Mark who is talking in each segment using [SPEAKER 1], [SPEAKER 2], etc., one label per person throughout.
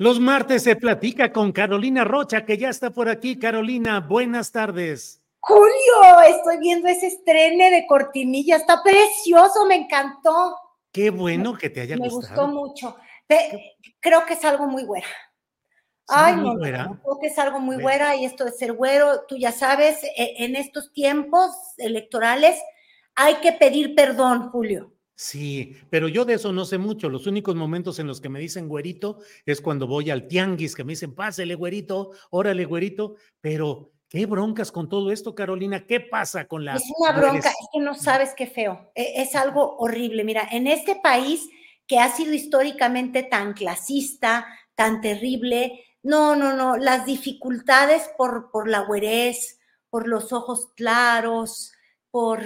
[SPEAKER 1] Los martes se platica con Carolina Rocha, que ya está por aquí. Carolina, buenas tardes.
[SPEAKER 2] Julio, estoy viendo ese estreno de cortinilla, está precioso, me encantó.
[SPEAKER 1] Qué bueno que te haya
[SPEAKER 2] me
[SPEAKER 1] gustado.
[SPEAKER 2] gustó mucho. Creo que es algo muy güera. Ay, no, no, no, creo que es algo muy güera y esto de ser güero, tú ya sabes, e- en estos tiempos electorales hay que pedir perdón, Julio.
[SPEAKER 1] Sí, pero yo de eso no sé mucho. Los únicos momentos en los que me dicen güerito es cuando voy al tianguis, que me dicen, pásele güerito, órale güerito. Pero, ¿qué broncas con todo esto, Carolina? ¿Qué pasa con la...
[SPEAKER 2] Es una bronca, es que no sabes qué feo. e- Es algo horrible. Mira, en este país que ha sido históricamente tan clasista, tan terrible, no, no, no, las dificultades por, por la güerez, por los ojos claros, por,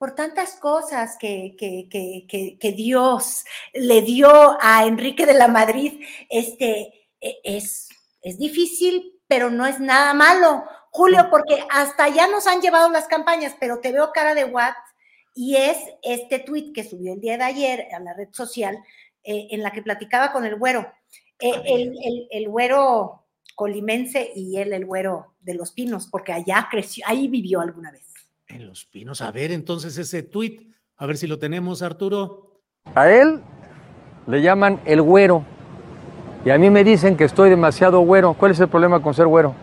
[SPEAKER 2] por tantas cosas que, que, que, que, que Dios le dio a Enrique de la Madrid, este, e- es, es difícil, pero no es nada malo. Julio, porque hasta ya nos han llevado las campañas, pero te veo cara de what, y es este tuit que subió el día de ayer a la red social, eh, en la que platicaba con el güero. Eh, el, el, el güero colimense y él el güero de los pinos, porque allá creció, ahí vivió alguna vez.
[SPEAKER 1] En los pinos. A ver, entonces ese tuit, a ver si lo tenemos, Arturo.
[SPEAKER 3] A él le llaman el güero. Y a mí me dicen que estoy demasiado güero. ¿Cuál es el problema con ser güero?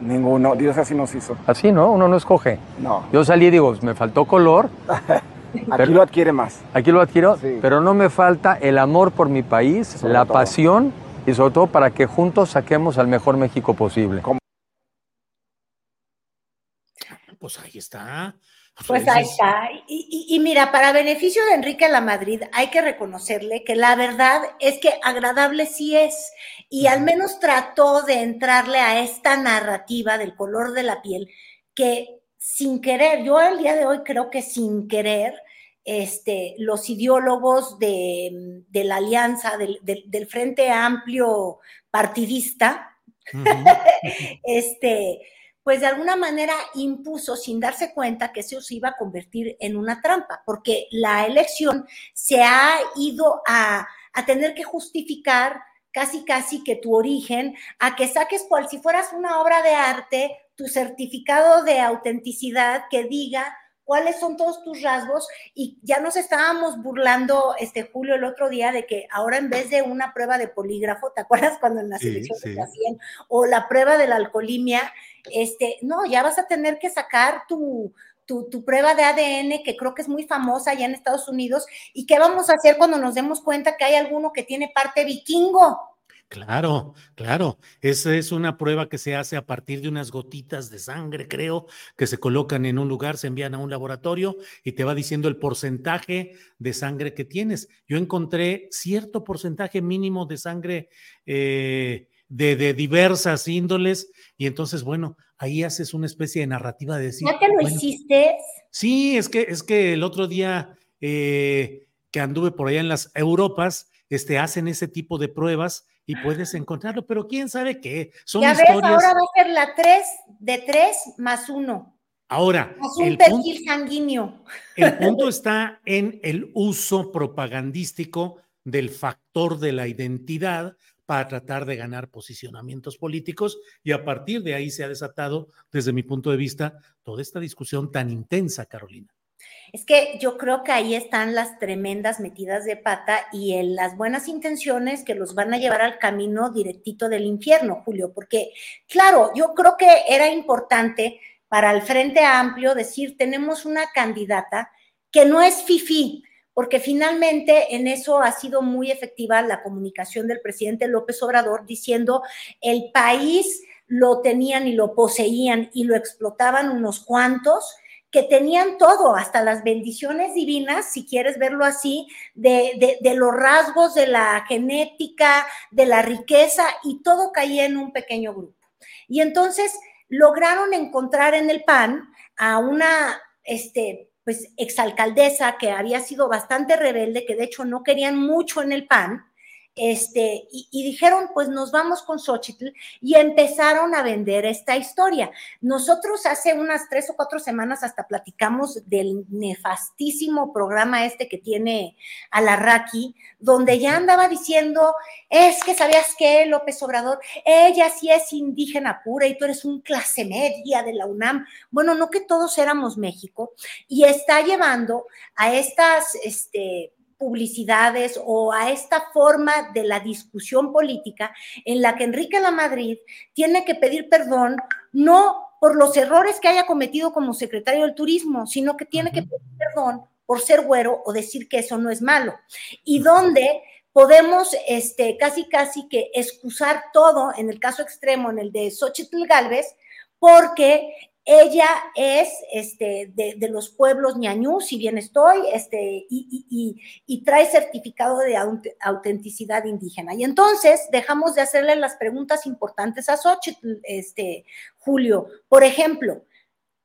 [SPEAKER 4] Ninguno, Dios así nos hizo.
[SPEAKER 3] Así, ¿no? Uno no escoge.
[SPEAKER 4] No,
[SPEAKER 3] Yo salí y digo, me faltó color,
[SPEAKER 4] aquí lo adquiere más.
[SPEAKER 3] aquí lo adquiero,
[SPEAKER 4] Sí.
[SPEAKER 3] pero no me falta el amor por mi país,
[SPEAKER 4] Sobre
[SPEAKER 3] la
[SPEAKER 4] todo.
[SPEAKER 3] pasión y sobre todo para que juntos saquemos al mejor México posible.
[SPEAKER 1] Pues ahí está.
[SPEAKER 2] Pues ahí
[SPEAKER 1] es-
[SPEAKER 2] está. Y, y- y mira, para beneficio de Enrique La Madrid, hay que reconocerle que la verdad es que agradable sí es. Y al menos trató de entrarle a esta narrativa del color de la piel que sin querer, yo el día de hoy creo que sin querer, este, los ideólogos de, de la alianza, del, del- del Frente Amplio partidista, este, pues de alguna manera impuso sin darse cuenta que eso se iba a convertir en una trampa, porque la elección se ha ido a, a tener que justificar casi casi que tu origen, a que saques cual si fueras una obra de arte, tu certificado de autenticidad que diga cuáles son todos tus rasgos y ya nos estábamos burlando este Julio el otro día de que ahora en vez de una prueba de polígrafo, ¿te acuerdas cuando en las
[SPEAKER 1] Sí,
[SPEAKER 2] elecciones
[SPEAKER 1] sí.
[SPEAKER 2] se hacían o la prueba de la alcoholimia, este, no, ya vas a tener que sacar tu, tu, prueba de ADN, que creo que es muy famosa allá en Estados Unidos, y qué vamos a hacer cuando nos demos cuenta que hay alguno que tiene parte vikingo.
[SPEAKER 1] Claro, claro. Esa es una prueba que se hace a partir de unas gotitas de sangre, creo, que se colocan en un lugar, se envían a un laboratorio y te va diciendo el porcentaje de sangre que tienes. Yo encontré cierto porcentaje mínimo de sangre eh, de, de, diversas índoles y entonces, bueno, ahí haces una especie de narrativa de decir...
[SPEAKER 2] ¿Ya te lo
[SPEAKER 1] bueno,
[SPEAKER 2] hiciste?
[SPEAKER 1] Sí, es que, es que el otro día eh, que anduve por allá en las Europas, este, hacen ese tipo de pruebas y puedes encontrarlo, pero quién sabe qué. Son
[SPEAKER 2] ya ves,
[SPEAKER 1] historias.
[SPEAKER 2] ahora va a ser la 3 de 3 más 1.
[SPEAKER 1] Ahora,
[SPEAKER 2] Más un
[SPEAKER 1] el
[SPEAKER 2] perfil
[SPEAKER 1] punto,
[SPEAKER 2] sanguíneo.
[SPEAKER 1] el punto está en el uso propagandístico del factor de la identidad para tratar de ganar posicionamientos políticos y a partir de ahí se ha desatado, desde mi punto de vista, toda esta discusión tan intensa, Carolina.
[SPEAKER 2] Es que yo creo que ahí están las tremendas metidas de pata y las buenas intenciones que los van a llevar al camino directito del infierno, Julio, porque claro, yo creo que era importante para el Frente Amplio decir, tenemos una candidata que no es FIFI, porque finalmente en eso ha sido muy efectiva la comunicación del presidente López Obrador diciendo el país lo tenían y lo poseían y lo explotaban unos cuantos que tenían todo, hasta las bendiciones divinas, si quieres verlo así, de, de, los rasgos de la genética, de la riqueza, y todo caía en un pequeño grupo. Y entonces lograron encontrar en el PAN a una este, pues exalcaldesa que había sido bastante rebelde, que de hecho no querían mucho en el PAN, este, y, dijeron, pues nos vamos con Xochitl y empezaron a vender esta historia. Nosotros hace unas tres o cuatro semanas hasta platicamos del nefastísimo programa este que tiene Alarraqui, donde ya andaba diciendo, es que sabías que López Obrador, ella sí es indígena pura y tú eres un clase media de la UNAM. Bueno, no que todos éramos México, y está llevando a estas, este, publicidades o a esta forma de la discusión política en la que Enrique La Madrid tiene que pedir perdón no por los errores que haya cometido como secretario del turismo, sino que tiene que pedir perdón por ser güero o decir que eso no es malo. Y donde podemos este, casi casi que excusar todo, en el caso extremo, en el de Xochitl Galvez, porque ella es este, de, los pueblos ñañú, si bien estoy, este, y, trae certificado de autenticidad indígena. Y entonces dejamos de hacerle las preguntas importantes a Xochitl, este, Julio. Por ejemplo,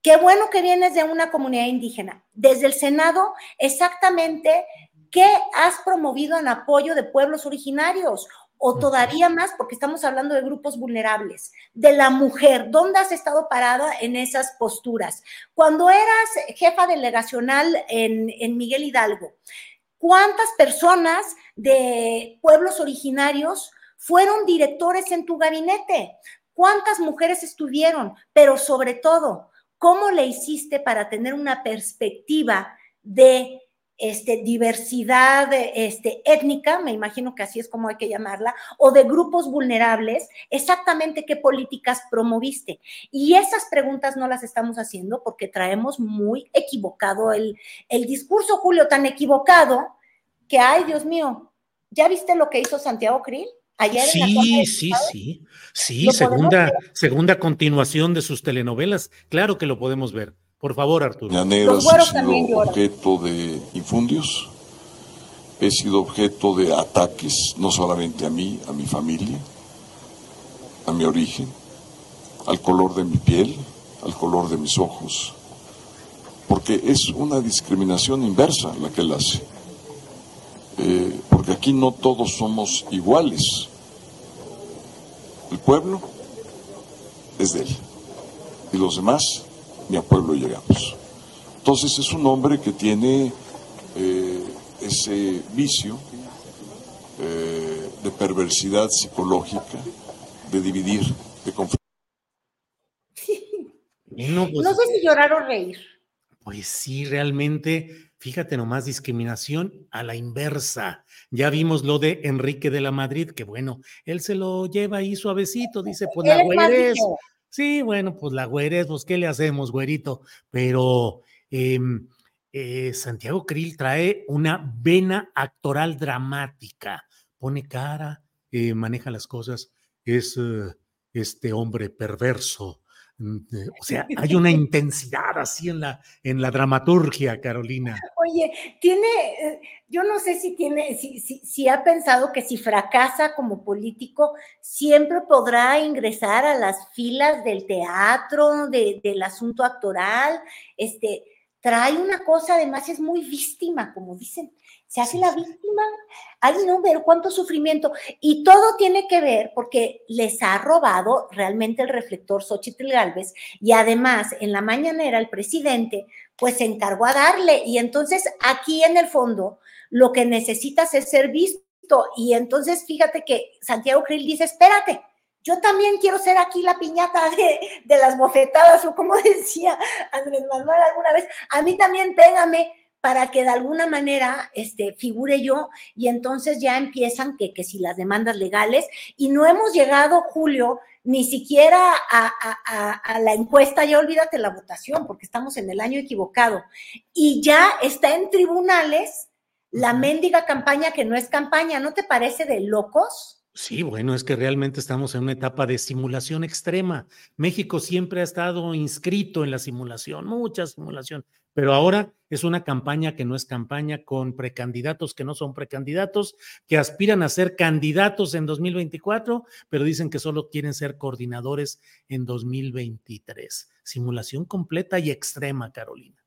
[SPEAKER 2] qué bueno que vienes de una comunidad indígena. Desde el Senado, exactamente, ¿qué has promovido en apoyo de pueblos originarios? O todavía más, porque estamos hablando de grupos vulnerables, de la mujer, ¿dónde has estado parada en esas posturas? Cuando eras jefa delegacional en, en Miguel Hidalgo, ¿cuántas personas de pueblos originarios fueron directores en tu gabinete? ¿Cuántas mujeres estuvieron? Pero sobre todo, ¿cómo le hiciste para tener una perspectiva de este, diversidad este, étnica, me imagino que así es como hay que llamarla, o de grupos vulnerables, exactamente qué políticas promoviste. Y esas preguntas no las estamos haciendo porque traemos muy equivocado el, el discurso, Julio, tan equivocado que, ay, Dios mío, ¿ya viste lo que hizo Santiago Krill?
[SPEAKER 1] Ayer sí, en sí, sí, sí, segunda, segunda continuación de sus telenovelas, claro que lo podemos ver. Por favor, Arturo.
[SPEAKER 5] Los he sido objeto de infundios, he sido objeto de ataques, no solamente a mí, a mi familia, a mi origen, al color de mi piel, al color de mis ojos, porque es una discriminación inversa la que él hace, eh, porque aquí no todos somos iguales. El pueblo es de él y los demás ni a pueblo llegamos. Entonces es un hombre que tiene eh, ese vicio eh, de perversidad psicológica, de dividir, de conflicto.
[SPEAKER 2] No, pues, no sé si llorar o reír.
[SPEAKER 1] Pues sí, realmente, fíjate nomás, discriminación a la inversa. Ya vimos lo de Enrique de la Madrid, que bueno, él se lo lleva ahí suavecito, dice, pues la güey Sí, bueno, pues la güerez, pues ¿qué le hacemos, güerito? Pero em, eh, Santiago Krill trae una vena actoral dramática, pone cara, eh, maneja las cosas, es eh, este hombre perverso, o sea, hay una intensidad así en la, en la dramaturgia, Carolina.
[SPEAKER 2] Oye, tiene, eh, yo no sé si tiene, si, si, ha pensado que si fracasa como político, siempre podrá ingresar a las filas del teatro, del asunto actoral. Este, trae una cosa, además es muy víctima, como dicen se hace la víctima. Ay, no, ver cuánto sufrimiento. Y todo tiene que ver porque les ha robado realmente el reflector Xochitl Galvez y además en la mañanera el presidente pues se encargó a darle y entonces aquí en el fondo lo que necesitas es ser visto Y entonces fíjate que Santiago Krill dice, espérate, yo también quiero ser aquí la piñata de, de, las bofetadas, o como decía Andrés Manuel alguna vez, a mí también pégame para que de alguna manera este, figure yo y entonces ya empiezan que, que si las demandas legales y no hemos llegado, Julio, ni siquiera a, a, a, la encuesta, ya olvídate la votación, porque estamos en el año equivocado, y ya está en tribunales la mendiga campaña que no es campaña, ¿no te parece de locos?
[SPEAKER 1] Sí, bueno, es que realmente estamos en una etapa de simulación extrema. México siempre ha estado inscrito en la simulación, mucha simulación, pero ahora es una campaña que no es campaña con precandidatos que no son precandidatos, que aspiran a ser candidatos en 2024, pero dicen que solo quieren ser coordinadores en 2023. Simulación completa y extrema, Carolina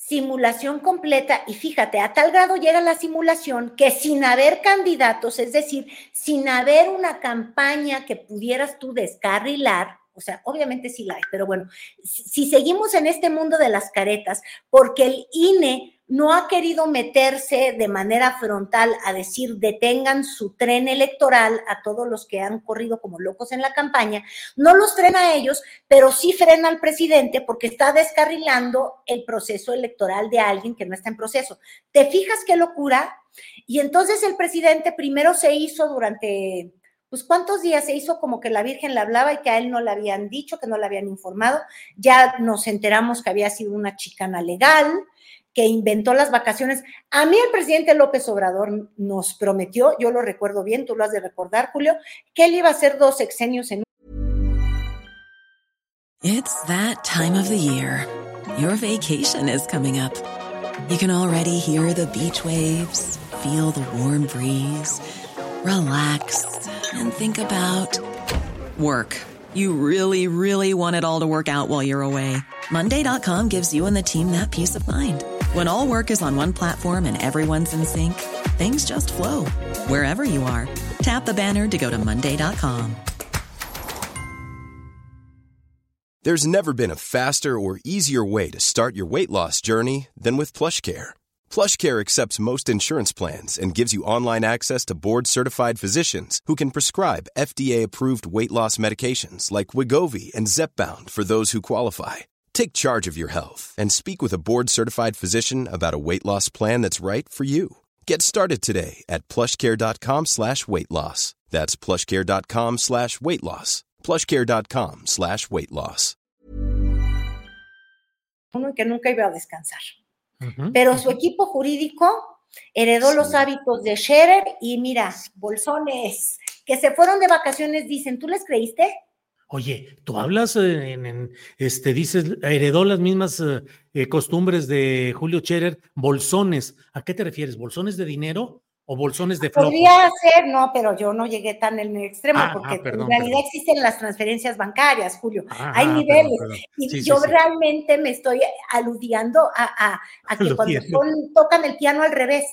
[SPEAKER 2] simulación completa y fíjate, a tal grado llega la simulación que sin haber candidatos, es decir, sin haber una campaña que pudieras tú descarrilar, o sea, obviamente sí la hay, pero bueno, si seguimos en este mundo de las caretas, porque el INE no ha querido meterse de manera frontal a decir detengan su tren electoral a todos los que han corrido como locos en la campaña, no los frena a ellos, pero sí frena al presidente porque está descarrilando el proceso electoral de alguien que no está en proceso. ¿Te fijas qué locura? Y entonces el presidente primero se hizo durante pues cuántos días se hizo como que la Virgen le hablaba y que a él no le habían dicho, que no le habían informado. Ya nos enteramos que había sido una chicana legal, que inventó las vacaciones. A mí el presidente López Obrador nos prometió, yo lo recuerdo bien, tú lo has de recordar, Julio, que él iba a hacer dos sexenios en
[SPEAKER 6] It's that time of the year. Your vacation is coming up. You can already hear the beach waves, feel the warm breeze, relax and think about work. You really, really want it all to work out while you're away. Monday.com gives you and the team that peace of mind. When all work is on one platform and everyone's in sync, things just flow wherever you are. Tap the banner to go to Monday.com.
[SPEAKER 7] There's never been a faster or easier way to start your weight loss journey than with PlushCare. PlushCare accepts most insurance plans and gives you online access to board certified physicians who can prescribe FDA approved weight loss medications like Wigovi and Zepbound for those who qualify Take charge of your health and speak with a board-certified physician about a weight loss plan that's right for you. Get started today at plushcare.com slash weight loss. That's plushcare.com slash weight loss. plushcare.com slash weight loss.
[SPEAKER 2] Uno que nunca iba a descansar. Uh -huh. Pero su equipo jurídico heredó sí. los hábitos de Scherer y mira, bolsones que se fueron de vacaciones, dicen, ¿tú les creíste?
[SPEAKER 1] Oye, tú hablas eh, en, en, este, dices, heredó las mismas eh, eh, costumbres de Julio Scherer, bolsones. ¿A qué te refieres? ¿Bolsones de dinero o bolsones de flojos?
[SPEAKER 2] Podría ser, no, pero yo no llegué tan en el extremo, ah, porque ah, perdón, en realidad perdón. existen las transferencias bancarias, Julio. Ah, Hay niveles. Perdón, y sí, yo sí, realmente sí. me estoy aludiendo a, a, a que cuando son, tocan el piano al revés.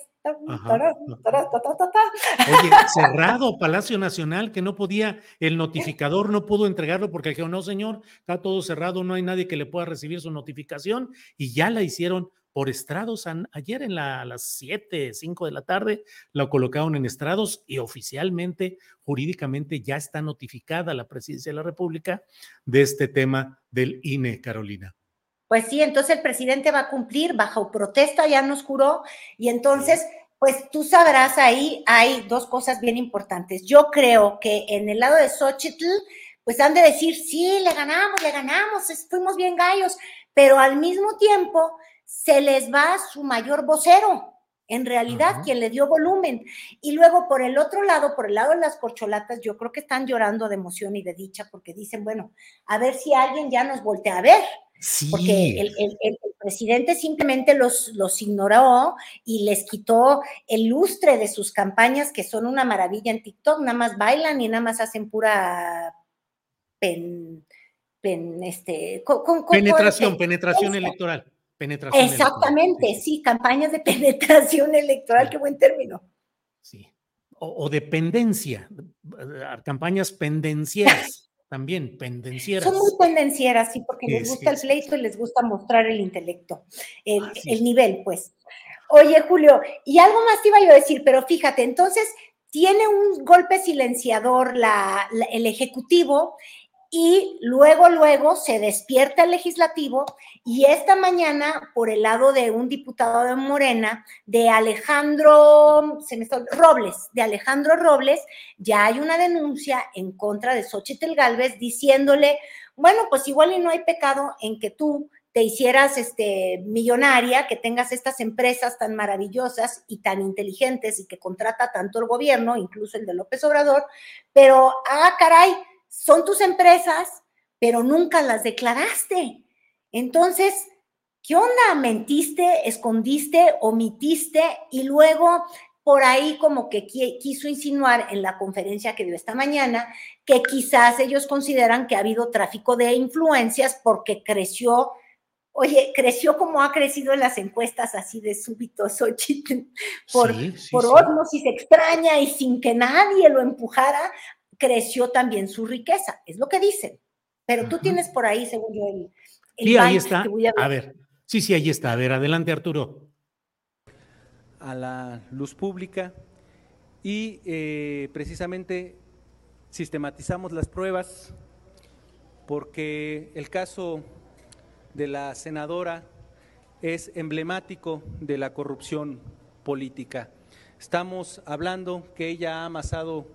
[SPEAKER 1] Oye, cerrado Palacio Nacional, que no podía, el notificador no pudo entregarlo porque dijeron, no señor, está todo cerrado, no hay nadie que le pueda recibir su notificación y ya la hicieron por estrados. Ayer en la, a las 7, 5 de la tarde la colocaron en estrados y oficialmente, jurídicamente ya está notificada la presidencia de la República de este tema del INE, Carolina.
[SPEAKER 2] Pues sí, entonces el presidente va a cumplir bajo protesta, ya nos juró, y entonces, pues tú sabrás, ahí hay dos cosas bien importantes. Yo creo que en el lado de Xochitl, pues han de decir, sí, le ganamos, le ganamos, fuimos bien gallos, pero al mismo tiempo se les va su mayor vocero, en realidad, uh -huh. quien le dio volumen. Y luego, por el otro lado, por el lado de las corcholatas, yo creo que están llorando de emoción y de dicha porque dicen, bueno, a ver si alguien ya nos voltea a ver.
[SPEAKER 1] Sí.
[SPEAKER 2] Porque el, el, el, presidente simplemente los, los ignoró y les quitó el lustre de sus campañas, que son una maravilla en TikTok, nada más bailan y nada más hacen pura pen, pen, este,
[SPEAKER 1] con, con, penetración, con, penetración electoral. Penetración
[SPEAKER 2] Exactamente, electoral. sí, campañas de penetración electoral, sí. qué buen término.
[SPEAKER 1] Sí. O, o dependencia, campañas pendencieras. También pendencieras.
[SPEAKER 2] Son muy pendencieras, sí, porque sí, les gusta sí, el pleito y les gusta mostrar el intelecto, el, el nivel, pues. Oye, Julio, y algo más te iba yo a decir, pero fíjate, entonces tiene un golpe silenciador el Ejecutivo y luego, luego se despierta el legislativo y esta mañana, por el lado de un diputado de Morena, de Alejandro Robles, de Alejandro Robles, ya hay una denuncia en contra de Xochitl Galvez diciéndole, bueno, pues igual y no hay pecado en que tú te hicieras este, millonaria, que tengas estas empresas tan maravillosas y tan inteligentes y que contrata tanto el gobierno, incluso el de López Obrador, pero, ah, caray, son tus empresas, pero nunca las declaraste. Entonces, ¿qué onda? ¿Mentiste, escondiste, omitiste y luego por ahí como que quiso insinuar en la conferencia que dio esta mañana que quizás ellos consideran que ha habido tráfico de influencias porque creció Oye, creció como ha crecido en las encuestas así de súbito Xochitl, por, por osmosis extraña y sin que nadie lo empujara, creció también su riqueza, es lo que dicen. Pero tú tienes por ahí, según yo, el...
[SPEAKER 1] el y ahí está. a, ver. sí, sí, ahí está. A ver, adelante Arturo.
[SPEAKER 8] A la luz pública y eh, precisamente sistematizamos las pruebas porque el caso de la senadora es emblemático de la corrupción política. Estamos hablando que ella ha amasado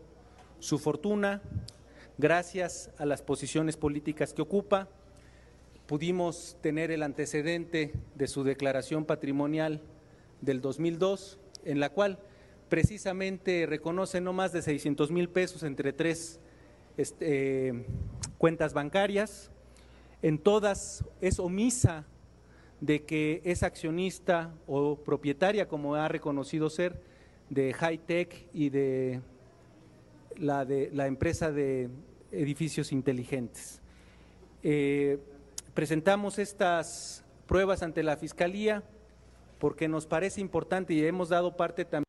[SPEAKER 8] su fortuna gracias a las posiciones políticas que ocupa. Pudimos tener el antecedente de su declaración patrimonial del 2002, en la cual precisamente reconoce no más de 600 mil pesos entre tres este, cuentas bancarias, en todas es omisa de que es accionista o propietaria, como ha reconocido ser, de High Tech y de la, de, la empresa de edificios inteligentes. Eh, presentamos estas pruebas ante la Fiscalía porque nos parece importante y hemos dado parte también.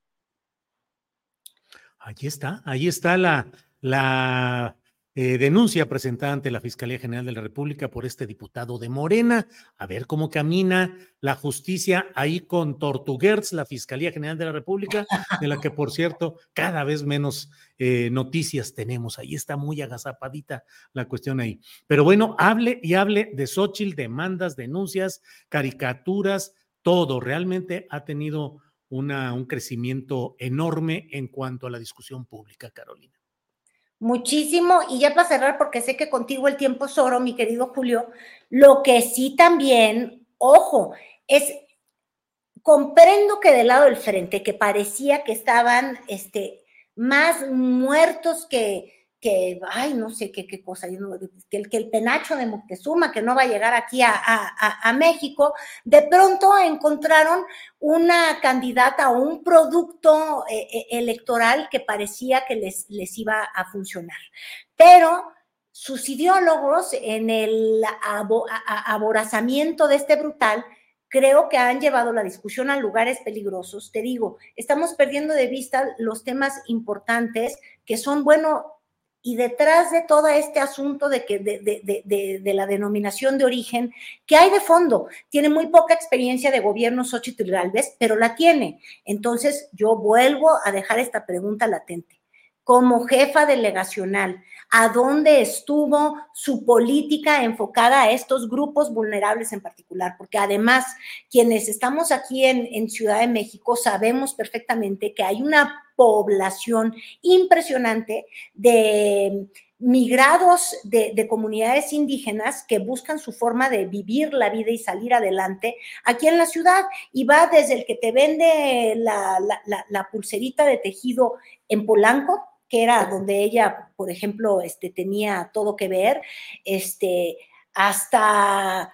[SPEAKER 1] Ahí está, ahí está la, la eh, denuncia presentada ante la Fiscalía General de la República por este diputado de Morena. A ver cómo camina la justicia ahí con Tortuguerz, la Fiscalía General de la República, de la que, por cierto, cada vez menos eh, noticias tenemos. Ahí está muy agazapadita la cuestión ahí. Pero bueno, hable y hable de Xochitl, demandas, denuncias, caricaturas, todo. Realmente ha tenido una, un crecimiento enorme en cuanto a la discusión pública, Carolina.
[SPEAKER 2] Muchísimo, y ya para cerrar, porque sé que contigo el tiempo es oro, mi querido Julio, lo que sí también, ojo, es, comprendo que del lado del frente, que parecía que estaban este, más muertos que, que, ay, no sé qué, qué cosa, que el, que el penacho de Moctezuma, que no va a llegar aquí a, a, México, de pronto encontraron una candidata o un producto eh, eh, electoral que parecía que les, les iba a funcionar. Pero sus ideólogos en el aborazamiento de este brutal, creo que han llevado la discusión a lugares peligrosos. Te digo, estamos perdiendo de vista los temas importantes que son, bueno, y detrás de todo este asunto de, que, de, la denominación de origen, ¿qué hay de fondo? Tiene muy poca experiencia de gobierno Xochitl Galvez, pero la tiene. Entonces, yo vuelvo a dejar esta pregunta latente. Como jefa delegacional, ¿a dónde estuvo su política enfocada a estos grupos vulnerables en particular? Porque además, quienes estamos aquí en, Ciudad de México sabemos perfectamente que hay una población impresionante de migrados de, comunidades indígenas que buscan su forma de vivir la vida y salir adelante aquí en la ciudad. Y va desde el que te vende la, pulserita de tejido en Polanco, que era donde ella, por ejemplo, este, tenía todo que ver, este, hasta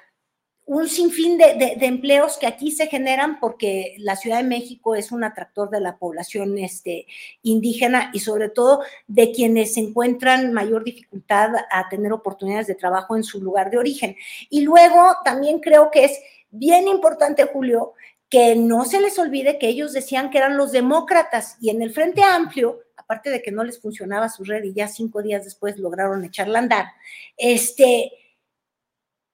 [SPEAKER 2] un sinfín de, empleos que aquí se generan porque la Ciudad de México es un atractor de la población este, indígena y sobre todo de quienes encuentran mayor dificultad a tener oportunidades de trabajo en su lugar de origen. Y luego también creo que es bien importante, Julio, que no se les olvide que ellos decían que eran los demócratas y en el Frente Amplio, aparte de que no les funcionaba su red y ya cinco días después lograron echarla a andar, este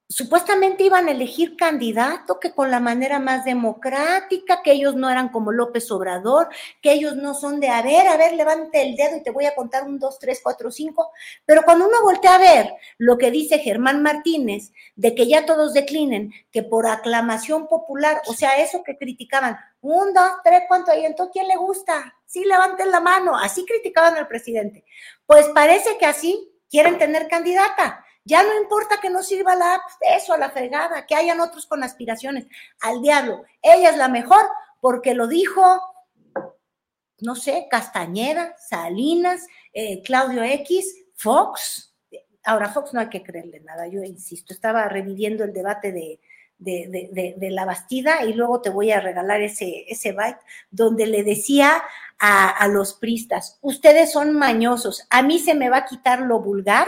[SPEAKER 2] supuestamente iban a elegir candidato que con la manera más democrática, que ellos no eran como López Obrador, que ellos no son de, a ver, a ver, levante el dedo y te voy a contar un, dos, tres, cuatro, cinco. Pero cuando uno voltea a ver lo que dice Germán Martínez, de que ya todos declinen, que por aclamación popular, o sea, eso que criticaban, un, dos, tres, ¿cuánto hay? Entonces, ¿quién le gusta? Sí, levanten la mano. Así criticaban al presidente. Pues parece que así quieren tener candidata ya no importa que no sirva la eso a la fregada, que hayan otros con aspiraciones. Al diablo, ella es la mejor porque lo dijo, no sé, Castañeda, Salinas, eh, Claudio X, Fox. Ahora, Fox no hay que creerle nada, yo insisto, estaba reviviendo el debate de, de, la Bastida y luego te voy a regalar ese, ese byte donde le decía a, a los pristas, ustedes son mañosos, a mí se me va a quitar lo vulgar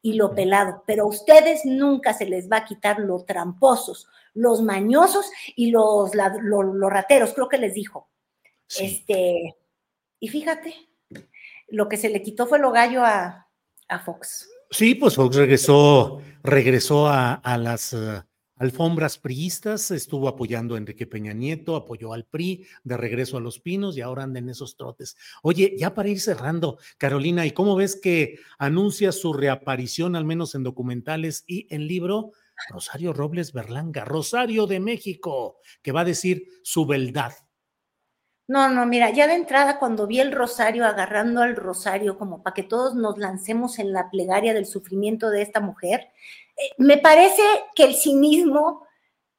[SPEAKER 2] y lo pelado, pero a ustedes nunca se les va a quitar lo tramposos, los mañosos y los, los, rateros, creo que les dijo. Este, y fíjate, lo que se le quitó fue lo gallo a, a Fox.
[SPEAKER 1] Sí, pues Fox regresó, regresó a, a las eh, alfombras priistas, estuvo apoyando a Enrique Peña Nieto, apoyó al PRI de regreso a los pinos y ahora anda en esos trotes. Oye, ya para ir cerrando, Carolina, ¿y cómo ves que anuncia su reaparición, al menos en documentales y en libro? Rosario Robles Berlanga, Rosario de México, que va a decir su beldad.
[SPEAKER 2] No, no, mira, ya de entrada cuando vi el rosario agarrando al rosario como para que todos nos lancemos en la plegaria del sufrimiento de esta mujer, me parece que el cinismo,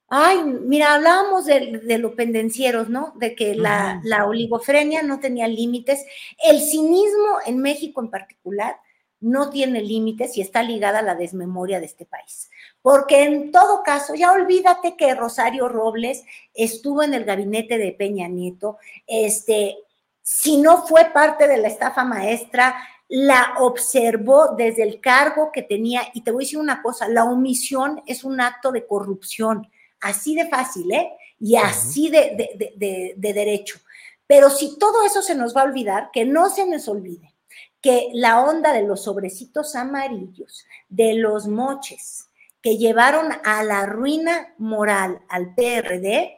[SPEAKER 2] ay, mira, hablábamos de, de los pendencieros, ¿no? De que la, la oligofrenia no tenía límites. El cinismo en México en particular no tiene límites y está ligada a la desmemoria de este país. Porque en todo caso, ya olvídate que Rosario Robles estuvo en el gabinete de Peña Nieto, este, si no fue parte de la estafa maestra, la observó desde el cargo que tenía. Y te voy a decir una cosa, la omisión es un acto de corrupción, así de fácil, ¿eh? Y así de, de, derecho. Pero si todo eso se nos va a olvidar, que no se nos olvide que la onda de los sobrecitos amarillos, de los moches, que llevaron a la ruina moral al PRD,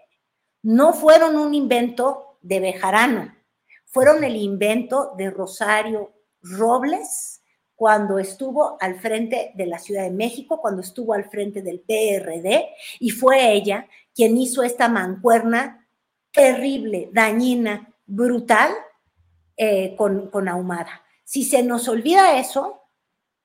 [SPEAKER 2] no fueron un invento de Bejarano, fueron el invento de Rosario Robles cuando estuvo al frente de la Ciudad de México, cuando estuvo al frente del PRD, y fue ella quien hizo esta mancuerna terrible, dañina, brutal eh, con, con Ahumada. Si se nos olvida eso,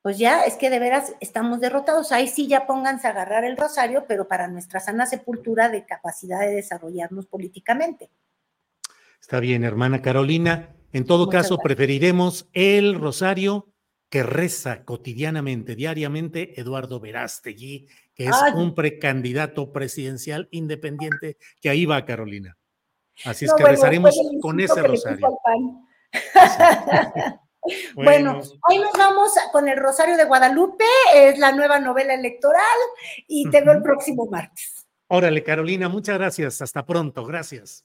[SPEAKER 2] pues ya es que de veras estamos derrotados. Ahí sí ya pónganse a agarrar el rosario, pero para nuestra sana sepultura de capacidad de desarrollarnos políticamente.
[SPEAKER 1] Está bien, hermana Carolina. En todo caso, preferiremos el rosario que reza cotidianamente, diariamente, Eduardo Verástegui, que es un precandidato presidencial independiente, que ahí va Carolina. Así es que rezaremos con ese rosario.
[SPEAKER 2] bueno. hoy nos vamos con el Rosario de Guadalupe, es la nueva novela electoral y te veo el próximo martes.
[SPEAKER 1] Órale, Carolina, muchas gracias. Hasta pronto. Gracias.